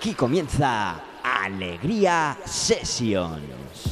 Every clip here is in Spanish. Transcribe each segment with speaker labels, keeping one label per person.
Speaker 1: Aquí comienza Alegría Sessions.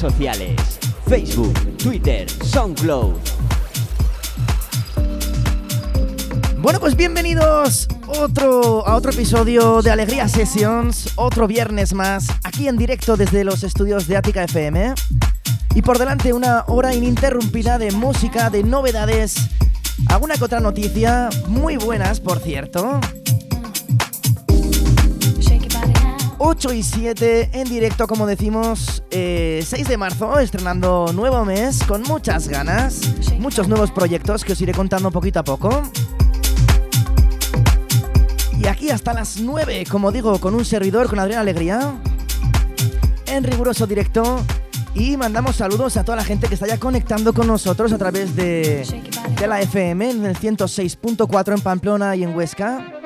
Speaker 1: Sociales, Facebook, Twitter, SoundCloud.
Speaker 2: Bueno, pues bienvenidos otro, a otro episodio de Alegría Sessions, otro viernes más, aquí en directo desde los estudios de Ática FM. Y por delante una hora ininterrumpida de música, de novedades, alguna que otra noticia, muy buenas por cierto. 8 y 7 en directo, como decimos, 6 eh, de marzo, estrenando nuevo mes con muchas ganas, muchos nuevos proyectos que os iré contando poquito a poco. Y aquí hasta las 9, como digo, con un servidor, con Adrián Alegría, en riguroso directo. Y mandamos saludos a toda la gente que está ya conectando con nosotros a través de, de la FM en el 106.4 en Pamplona y en Huesca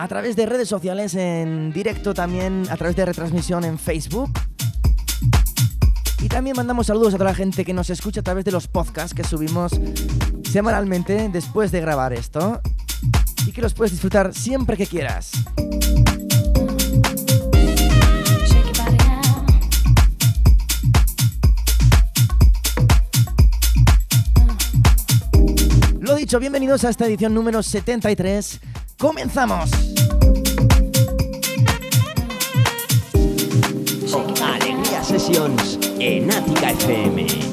Speaker 2: a través de redes sociales, en directo también, a través de retransmisión en Facebook. Y también mandamos saludos a toda la gente que nos escucha a través de los podcasts que subimos semanalmente después de grabar esto. Y que los puedes disfrutar siempre que quieras. Lo dicho, bienvenidos a esta edición número 73 ¡Comenzamos!
Speaker 1: Sessions en Ática FM.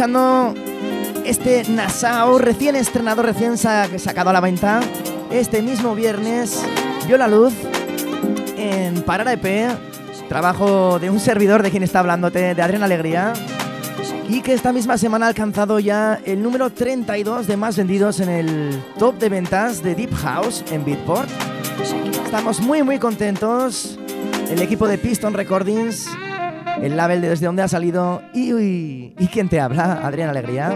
Speaker 2: Escuchando este Nassau recién estrenado, recién sacado a la venta. Este mismo viernes vio la luz en Parara EP, trabajo de un servidor de quien está hablándote, de Adrián Alegría. y que esta misma semana ha alcanzado ya el número 32 de más vendidos en el top de ventas de Deep House en Beatport. Estamos muy muy contentos. El equipo de Piston Recordings, el label desde donde ha salido y, y, y quién te habla, Adrián Alegría.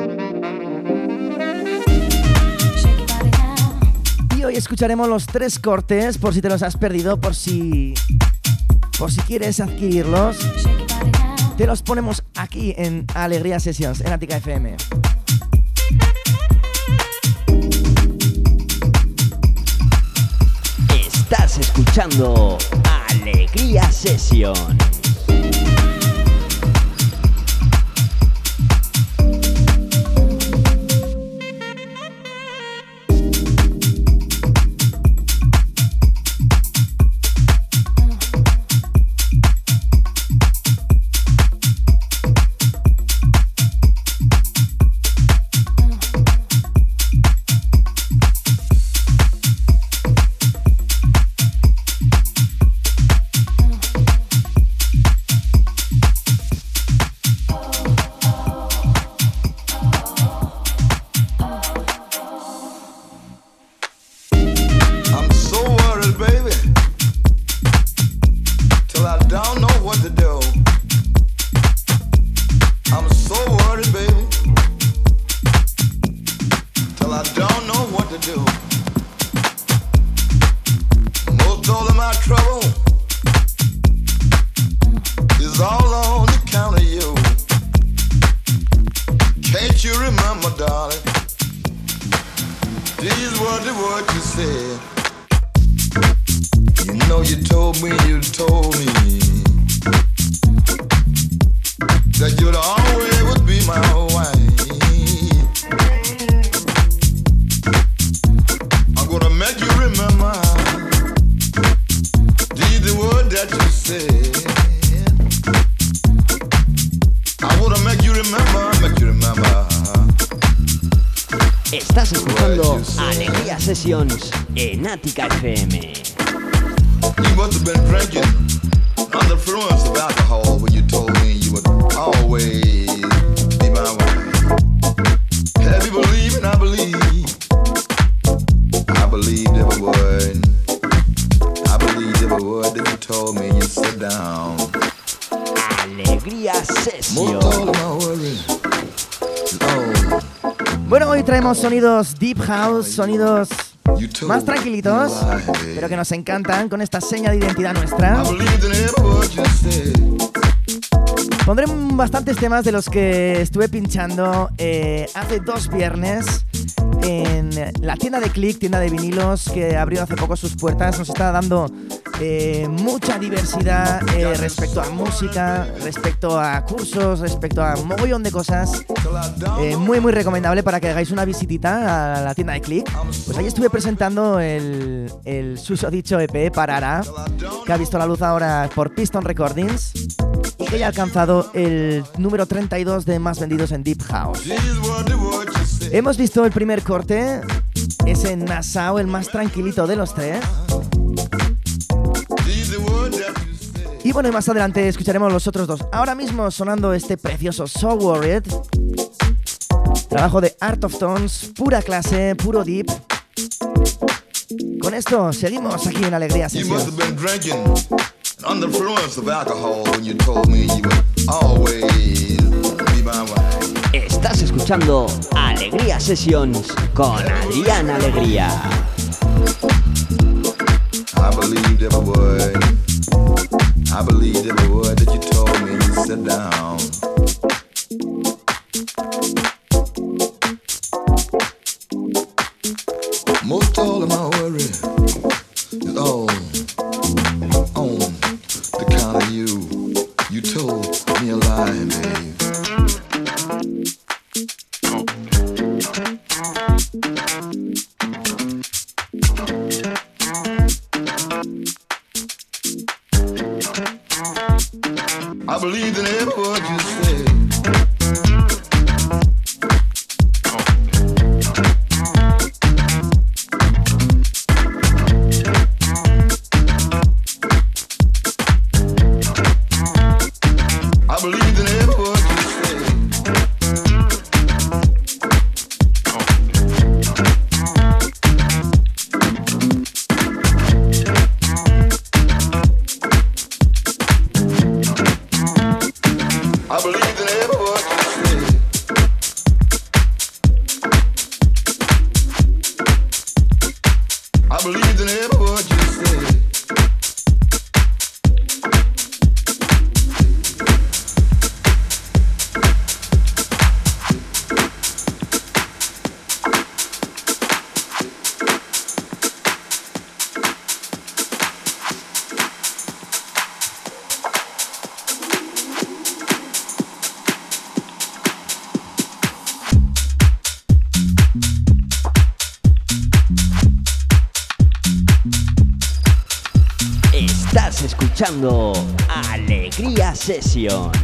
Speaker 2: Y hoy escucharemos los tres cortes por si te los has perdido, por si por si quieres adquirirlos. Te los ponemos aquí en Alegría Sessions, en Atica FM.
Speaker 3: Estás escuchando Alegría Session. know you told me, you told me that you'd always would be my wife. I'm gonna make you remember did the word that you said. I wanna make you remember, make you remember.
Speaker 1: Estás escuchando Alegría Sessions en Ática FM.
Speaker 3: You must have been drinking under influence of alcohol when you told me you would always be my wife. Have you and I believe. I every word. I that you told me you sit down.
Speaker 1: Alegría sesión.
Speaker 3: Oh.
Speaker 2: Bueno, hoy traemos sonidos deep house, sonidos más tranquilitos, pero que nos encantan con esta seña de identidad nuestra. Pondré bastantes temas de los que estuve pinchando eh, hace dos viernes en la tienda de Click, tienda de vinilos que abrió hace poco sus puertas. Nos está dando eh, mucha diversidad eh, respecto a música, respecto a cursos, respecto a un mogollón de cosas. Eh, muy, muy recomendable para que hagáis una visitita a la tienda de Click. Pues ahí estuve presentando el, el dicho EP Parara, que ha visto la luz ahora por Piston Recordings y que ya ha alcanzado el número 32 de más vendidos en Deep House. Hemos visto el primer corte, ese Nassau, el más tranquilito de los tres. Y bueno, y más adelante escucharemos los otros dos. Ahora mismo sonando este precioso So Worried. Trabajo de Art of Tones, pura clase, puro deep. Con esto seguimos aquí en Alegría
Speaker 3: Estás escuchando Alegría Sessions con Adrián Alegría. I believed every word that you told me. You sit down. living
Speaker 1: it? Alegría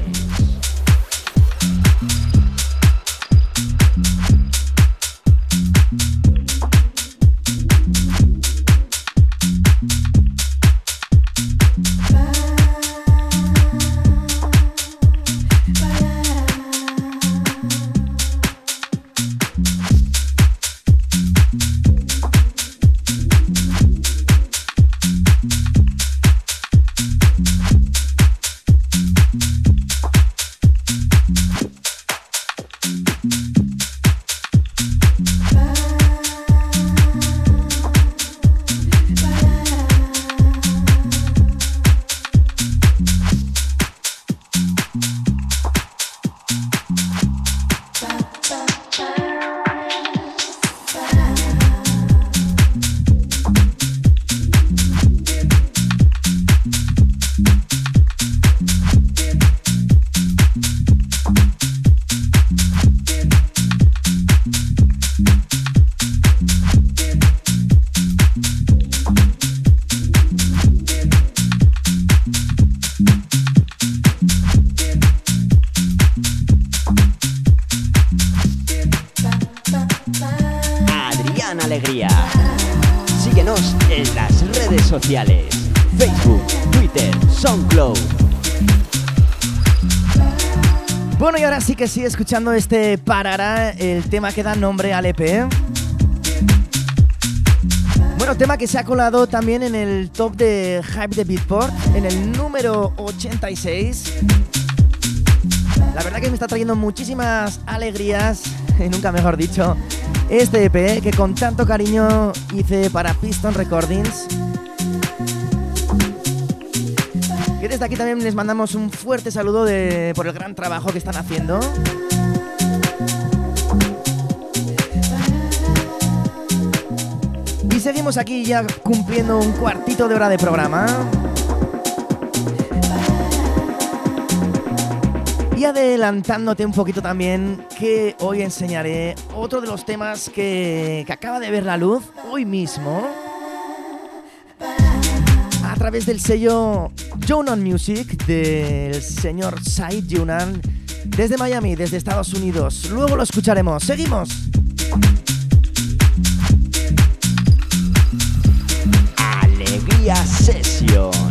Speaker 2: que sigue escuchando este Parará, el tema que da nombre al EP. Bueno, tema que se ha colado también en el top de Hype de Beatport, en el número 86. La verdad que me está trayendo muchísimas alegrías, y nunca mejor dicho, este EP que con tanto cariño hice para Piston Recordings. Desde aquí también les mandamos un fuerte saludo por el gran trabajo que están haciendo. Y seguimos aquí ya cumpliendo un cuartito de hora de programa. Y adelantándote un poquito también que hoy enseñaré otro de los temas que, que acaba de ver la luz hoy mismo través del sello Jonan Music del señor Said Yunan desde Miami, desde Estados Unidos. Luego lo escucharemos. Seguimos.
Speaker 1: Alegría Session.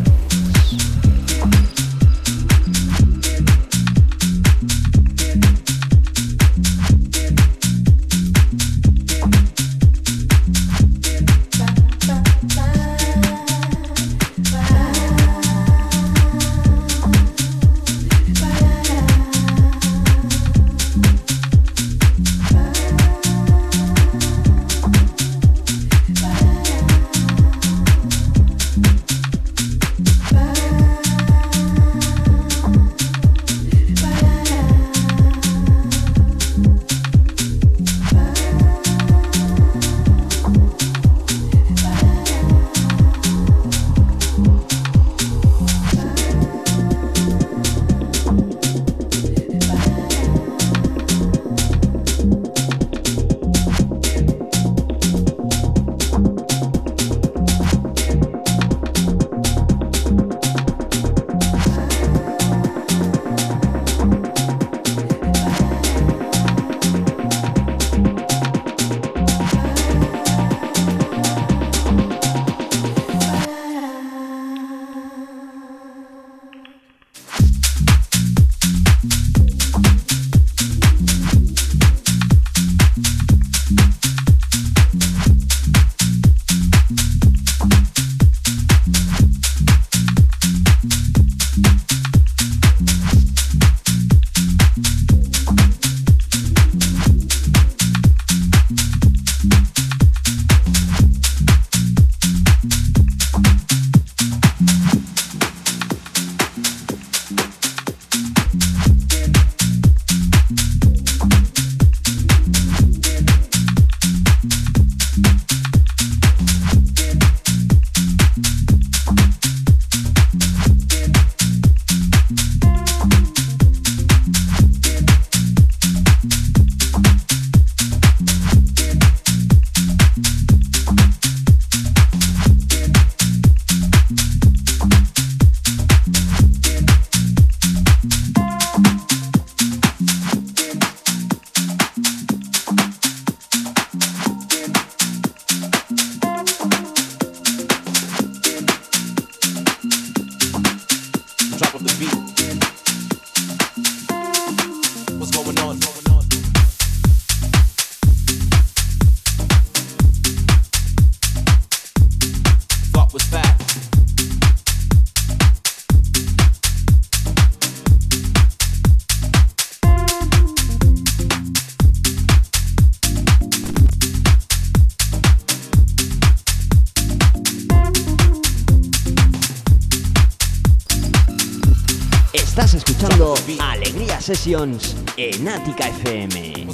Speaker 1: En Ática FM.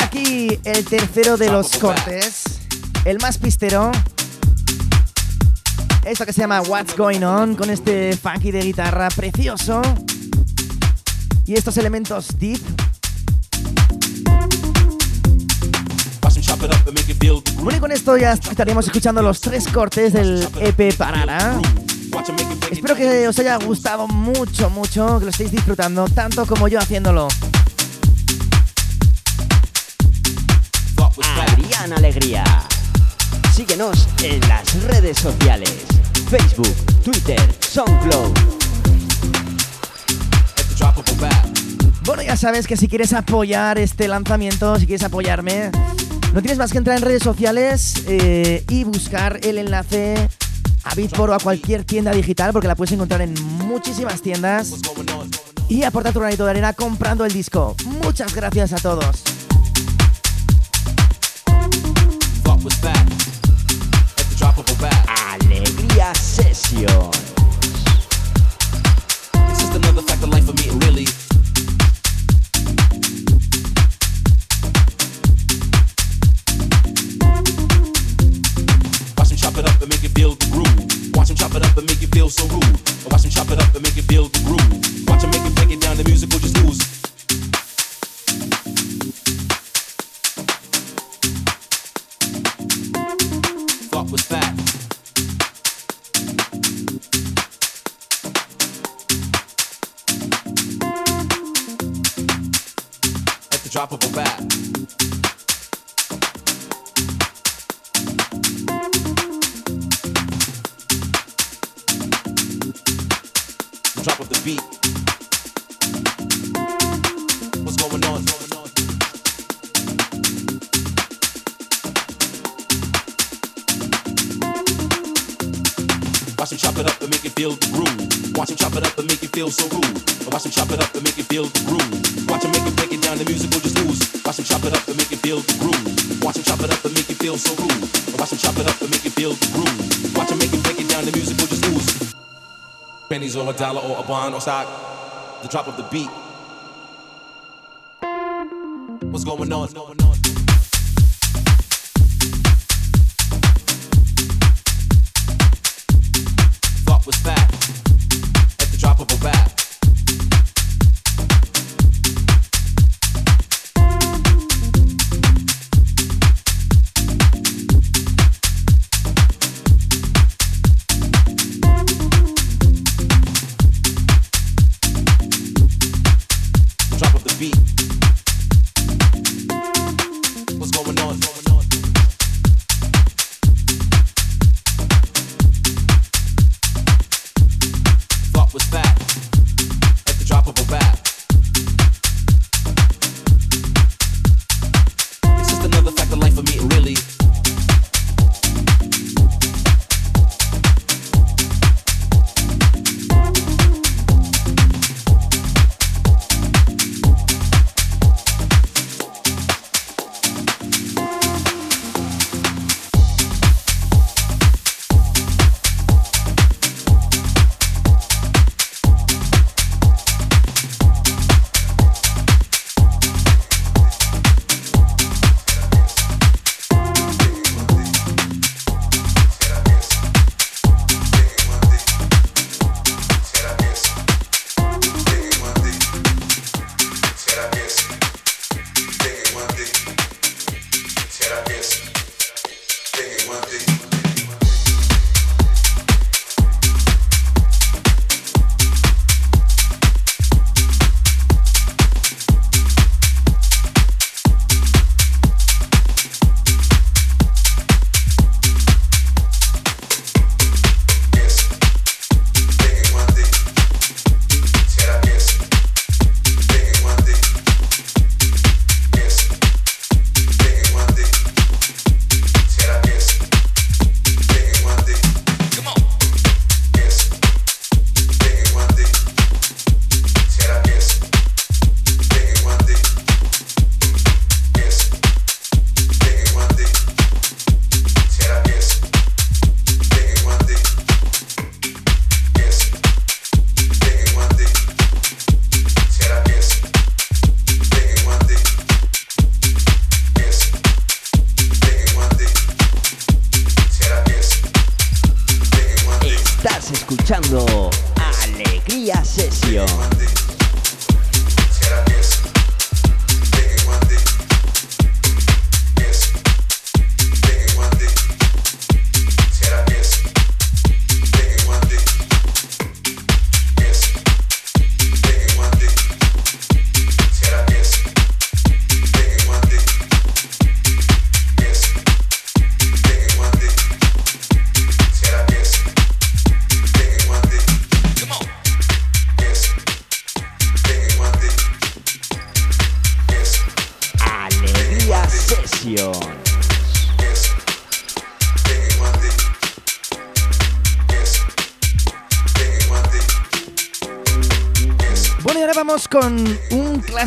Speaker 2: Aquí el tercero de los cortes, el más pistero. Esto que se llama What's Going On, con este funky de guitarra precioso. Y estos elementos deep Bueno, y con esto ya estaríamos escuchando los tres cortes del EP Parara. Espero que os haya gustado mucho, mucho, que lo estéis disfrutando, tanto como yo haciéndolo.
Speaker 1: Adrián Alegría. Síguenos en las redes sociales. Facebook, Twitter, SoundCloud.
Speaker 2: Bueno, ya sabes que si quieres apoyar este lanzamiento, si quieres apoyarme, no tienes más que entrar en redes sociales eh, y buscar el enlace a Bitport o a cualquier tienda digital, porque la puedes encontrar en muchísimas tiendas. Y aporta tu granito de arena comprando el disco. Muchas gracias a todos.
Speaker 1: Alegría Session.
Speaker 4: Feel so rude. Watch him chop it up and make it feel the groove. Watch him make it break it down, the music will just lose. Thought was fat. At the drop of a rap. Beat. What's going on? Watch him chop it up and make it feel the groove. Watch him chop it up and make it feel so rude. Watch him chop it up and make it feel the groove. Watch him make it break it down, the music will just lose. Watch him chop it up and make it feel the groove. Watch him chop it up and make it feel so rude. Watch him chop it up and make it feel the groove. Watch him make it break it down, the music will just lose. Pennies or a dollar or a bond or stock. The drop of the beat. What's going on?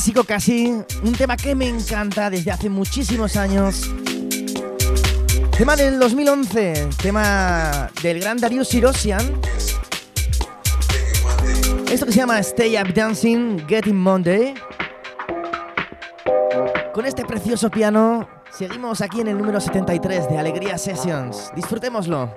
Speaker 2: Clásico casi, un tema que me encanta desde hace muchísimos años. Tema del 2011, tema del gran Darius Sirosian. Esto que se llama Stay Up Dancing, Getting Monday. Con este precioso piano, seguimos aquí en el número 73 de Alegría Sessions. Disfrutémoslo.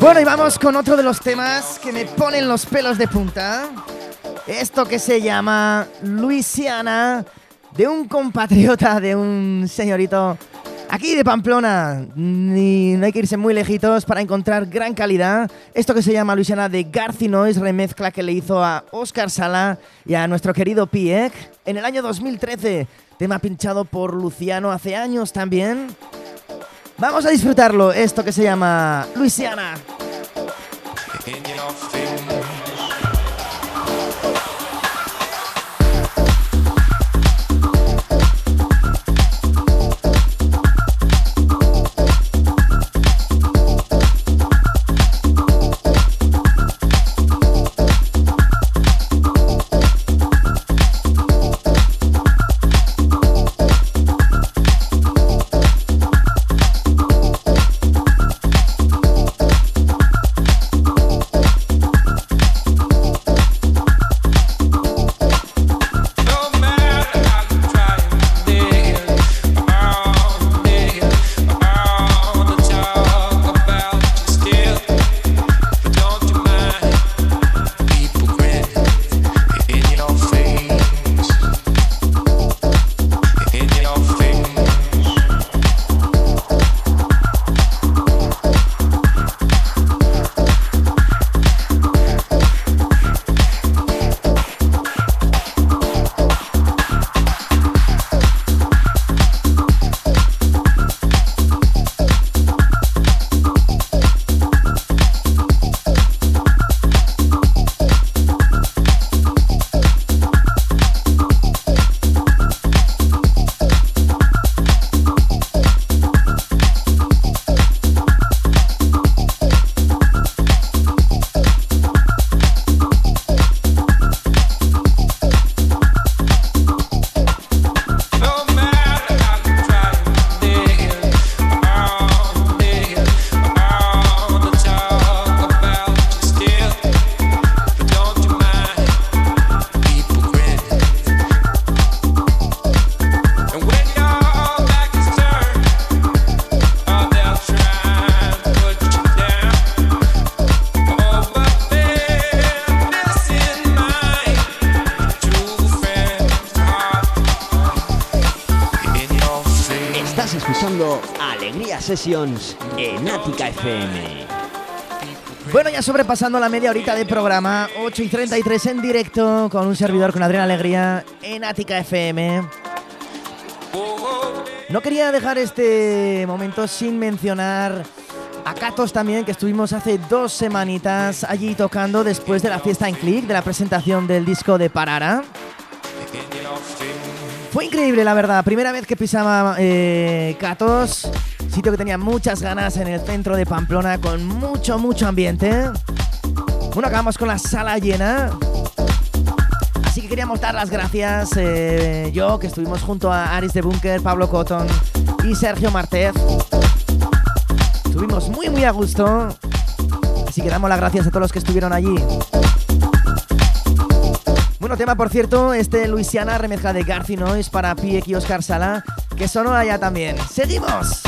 Speaker 2: Bueno, y vamos con otro de los temas que me ponen los pelos de punta. Esto que se llama Luisiana, de un compatriota, de un señorito aquí de Pamplona. Ni, no hay que irse muy lejitos para encontrar gran calidad. Esto que se llama Luisiana de Garci Noise, remezcla que le hizo a Oscar Sala y a nuestro querido Piek en el año 2013. Tema pinchado por Luciano hace años también. Vamos a disfrutarlo, esto que se llama Luisiana.
Speaker 1: En Ática FM.
Speaker 2: Bueno, ya sobrepasando la media horita de programa, 8 y 33 en directo con un servidor con Adriana Alegría en Ática FM. No quería dejar este momento sin mencionar a Catos también, que estuvimos hace dos semanitas allí tocando después de la fiesta en Click, de la presentación del disco de Parara. Fue increíble, la verdad. Primera vez que pisaba eh, sitio que tenía muchas ganas en el centro de Pamplona, con mucho, mucho ambiente. Bueno, acabamos con la sala llena. Así que queríamos dar las gracias, eh, yo, que estuvimos junto a Aris de Bunker, Pablo Cotton y Sergio Martez. Estuvimos muy, muy a gusto. Así que damos las gracias a todos los que estuvieron allí. Bueno, tema por cierto, este Luisiana remezcla de Garci Noise para Piek y Oscar Sala, que sonó allá también. ¡Seguimos!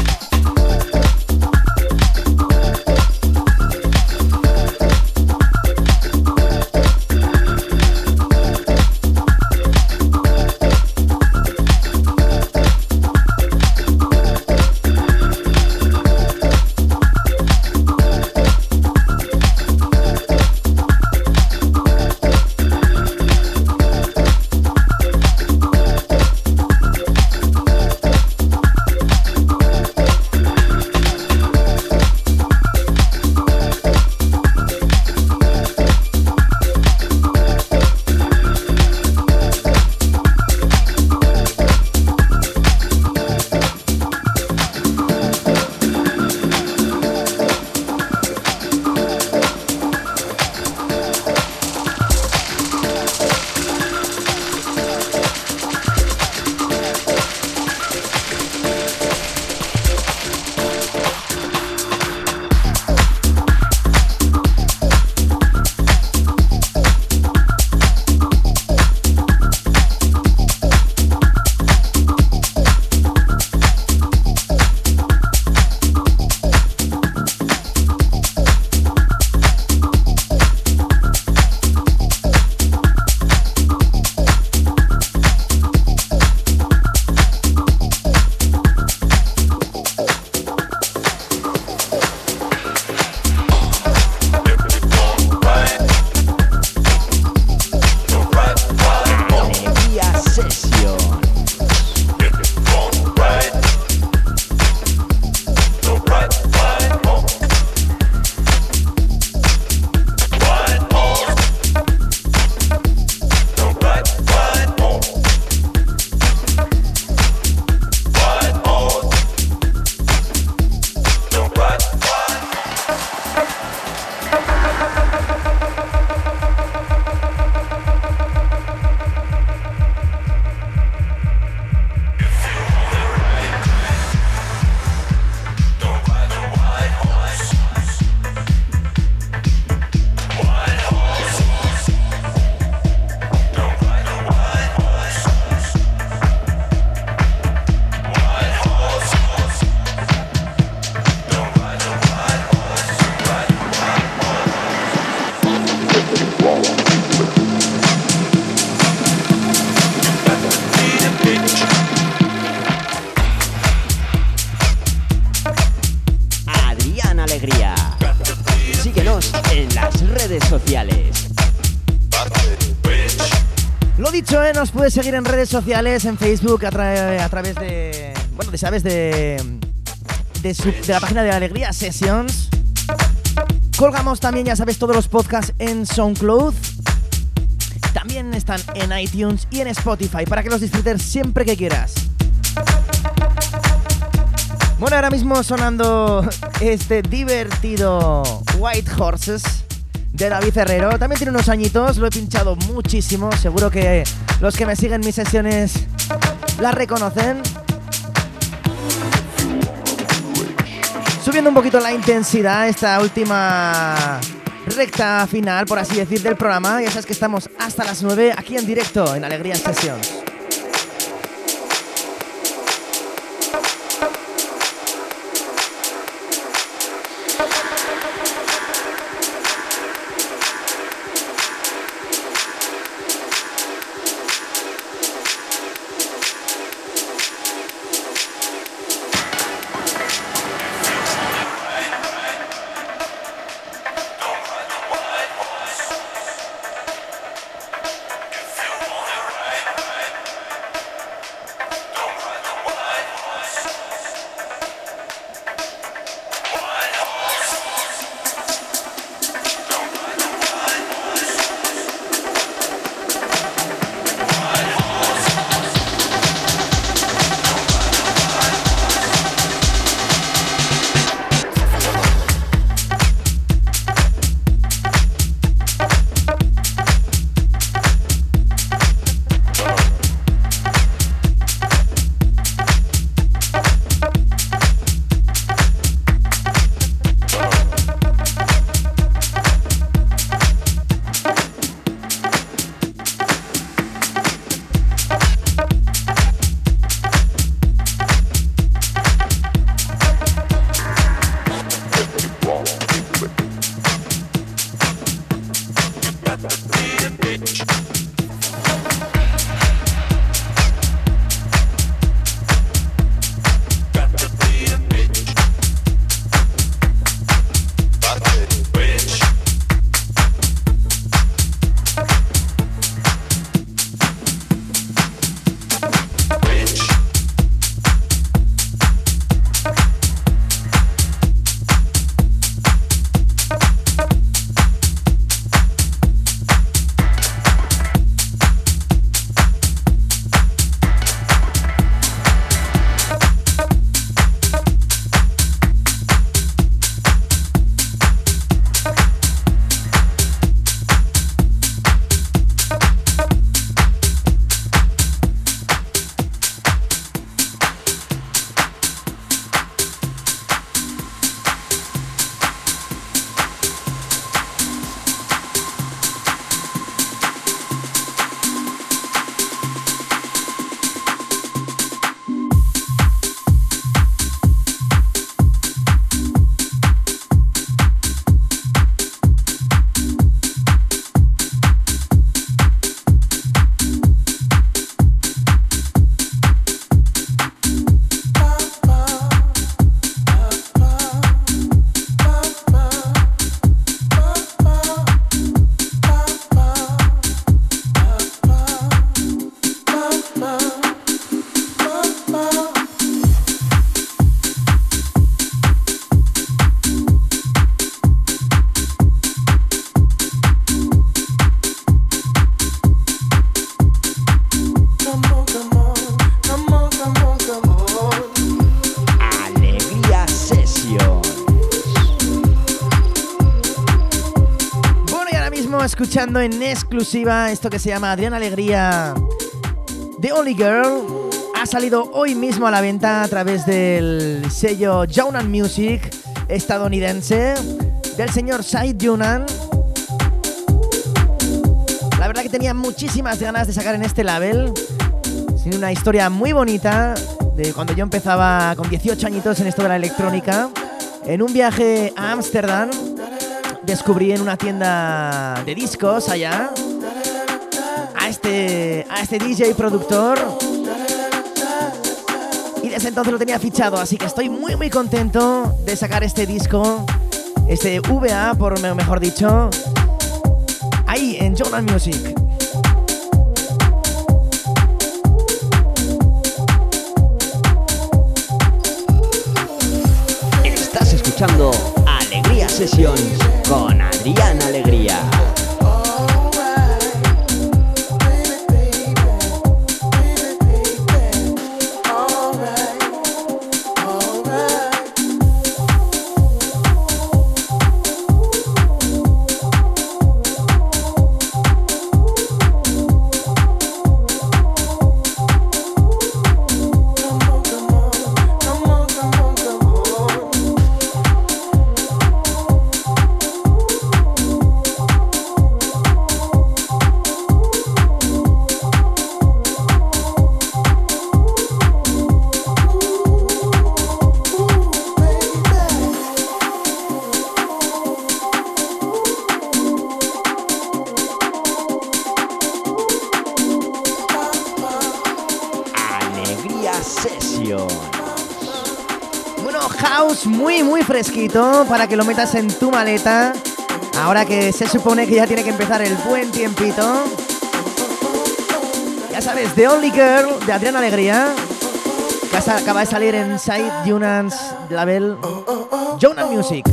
Speaker 2: Seguir en redes sociales, en Facebook, a, tra- a través de. Bueno, de, ¿sabes? De. De, de la página de Alegría Sessions. Colgamos también, ya sabes, todos los podcasts en SoundCloud. También están en iTunes y en Spotify para que los disfrutes siempre que quieras. Bueno, ahora mismo sonando este divertido White Horses de David Herrero. También tiene unos añitos, lo he pinchado muchísimo. Seguro que los que me siguen mis sesiones la reconocen. Subiendo un poquito la intensidad, esta última recta final, por así decir, del programa. Ya sabes que estamos hasta las 9 aquí en directo en Alegría Sessions. Escuchando en exclusiva esto que se llama Adriana Alegría The Only Girl. Ha salido hoy mismo a la venta a través del sello Jonan Music estadounidense del señor Said Junan. La verdad que tenía muchísimas ganas de sacar en este label. Tiene una historia muy bonita de cuando yo empezaba con 18 añitos en esto de la electrónica. En un viaje a Ámsterdam descubrí en una tienda de discos allá a este, a este DJ productor. Y desde entonces lo tenía fichado, así que estoy muy muy contento de sacar este disco, este VA por mejor dicho, ahí en Journal Music.
Speaker 1: Estás escuchando Sessions con Adrián. Alegría
Speaker 2: para que lo metas en tu maleta. Ahora que se supone que ya tiene que empezar el buen tiempito. Ya sabes, The Only Girl de Adriana Alegría. Que acaba de salir en Side Junans Label Jonas Music.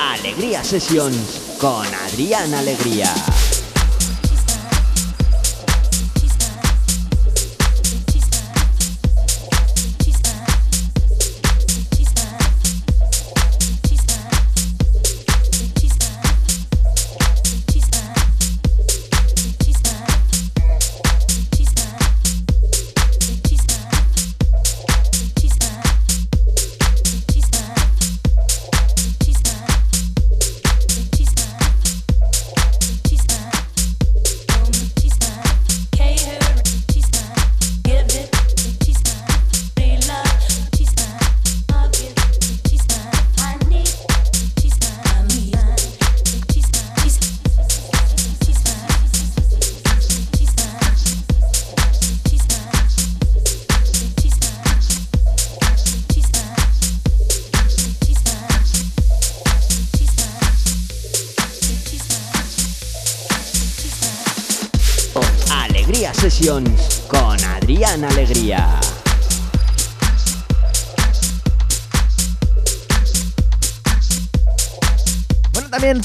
Speaker 2: Alegría Sessions con Adrián Alegría.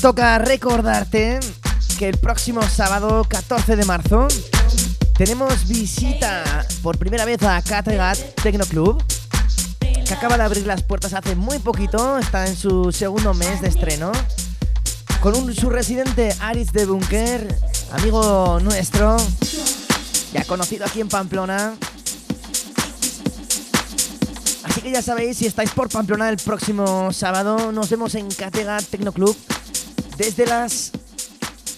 Speaker 2: Toca recordarte que el próximo sábado 14 de marzo tenemos visita por primera vez a Kattegat Techno Club, que acaba de abrir las puertas hace muy poquito, está en su segundo mes de estreno, con un, su residente Aris de Bunker, amigo nuestro, ya conocido aquí en Pamplona. Así que ya sabéis, si estáis por Pamplona el próximo sábado, nos vemos en Kattegat Techno Club desde las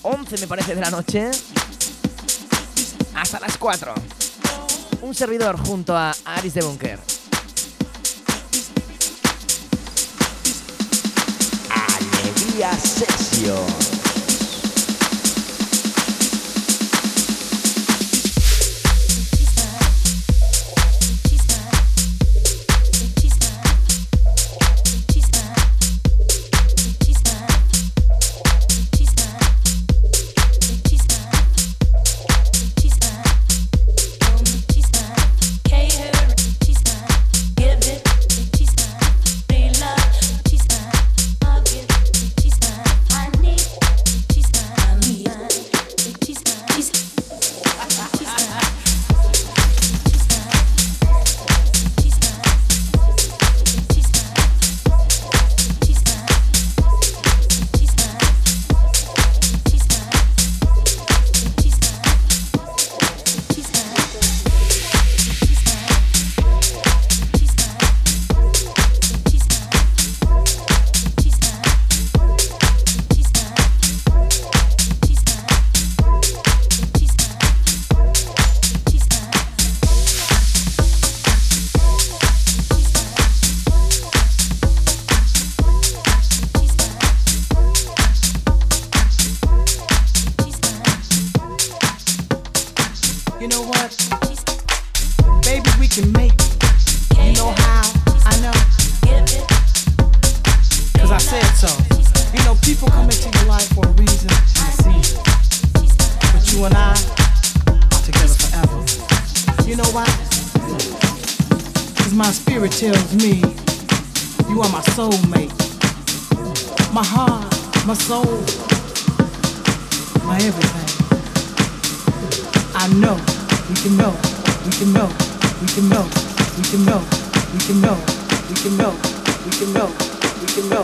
Speaker 2: 11 me parece de la noche hasta las 4. Un servidor junto a Aris de Bunker.
Speaker 1: Alegría Sessions.
Speaker 5: Cause my spirit tells me you are my soulmate. My heart, my soul, my everything. I know, we can know, we can know, we can know, we can know, we can know, we can know, we can know, we can know, we can know,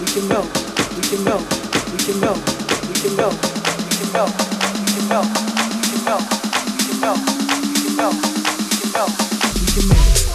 Speaker 5: we can know, we can know, we can know, we can know, we can know, we can know, we can know,
Speaker 2: instrument.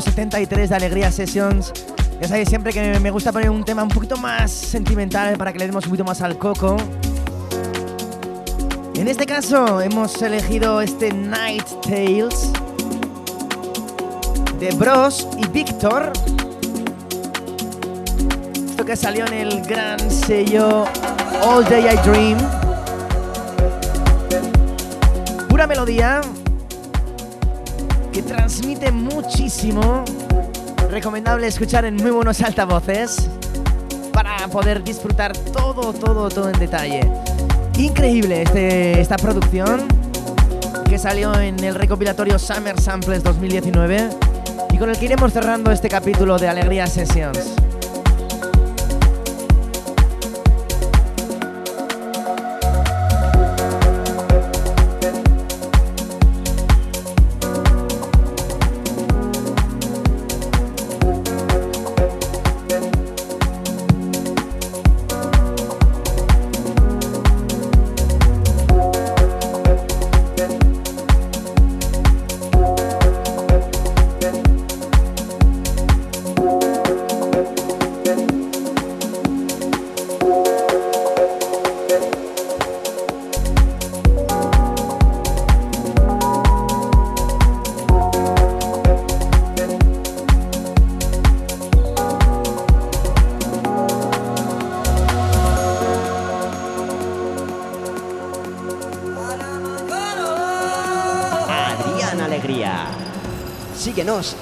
Speaker 2: Número 73 de Alegría Sessions. Ya sabéis siempre que me gusta poner un tema un poquito más sentimental para que le demos un poquito más al coco. En este caso hemos elegido este Night Tales de Bros y Víctor. Esto que salió en el gran sello All Day I Dream. Pura melodía que transmite muchísimo. Recomendable escuchar en muy buenos altavoces para poder disfrutar todo, todo, todo en detalle. Increíble este- esta producción que salió en el recopilatorio Summer Samples 2019 y con el que iremos cerrando este capítulo de Alegría Sessions.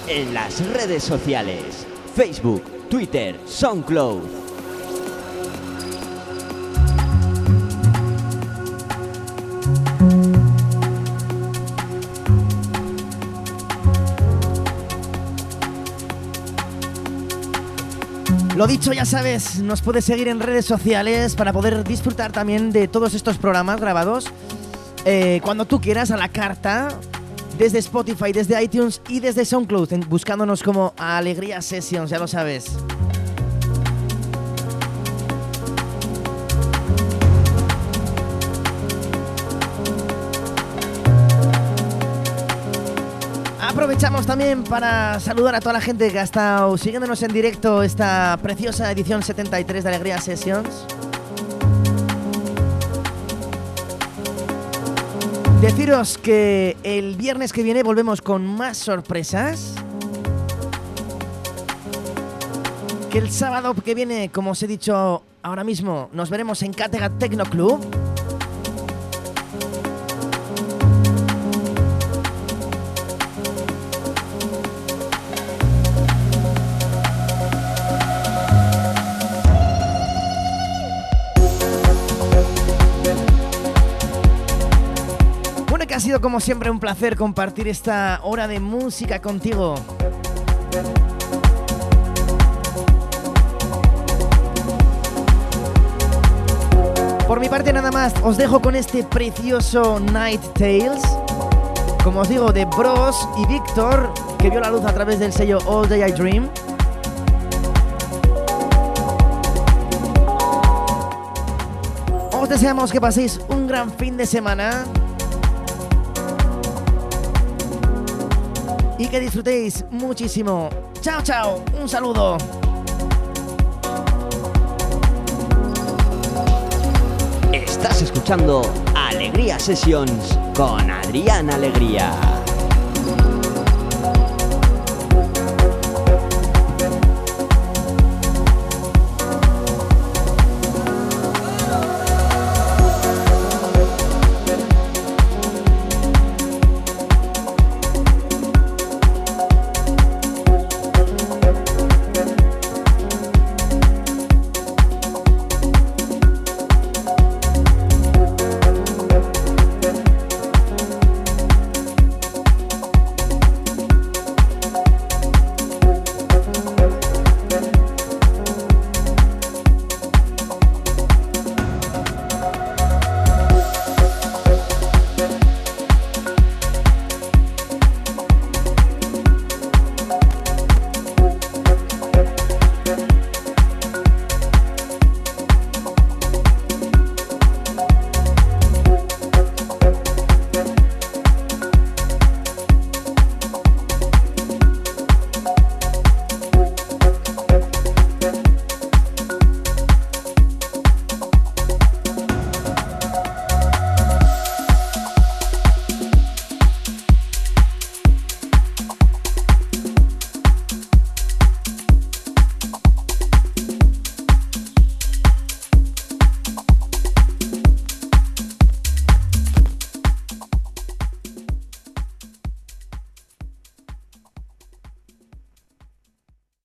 Speaker 1: En las redes sociales. Facebook, Twitter, SoundCloud.
Speaker 2: Lo dicho, ya sabes, nos puedes seguir en redes sociales para poder disfrutar también de todos estos programas grabados eh, cuando tú quieras a la carta desde Spotify, desde iTunes y desde SoundCloud, buscándonos como Alegría Sessions, ya lo sabes. Aprovechamos también para saludar a toda la gente que ha estado siguiéndonos en directo esta preciosa edición 73 de Alegría Sessions. Deciros que el viernes que viene volvemos con más sorpresas. Que el sábado que viene, como os he dicho ahora mismo, nos veremos en Cátedra Tecno Club. Sido como siempre un placer compartir esta hora de música contigo. Por mi parte nada más, os dejo con este precioso Night Tales. Como os digo, de Bros y Víctor, que vio la luz a través del sello All Day I Dream. Os deseamos que paséis un gran fin de semana. Y que disfrutéis muchísimo. Chao, chao. Un saludo.
Speaker 1: Estás escuchando Alegría Sessions con Adrián Alegría.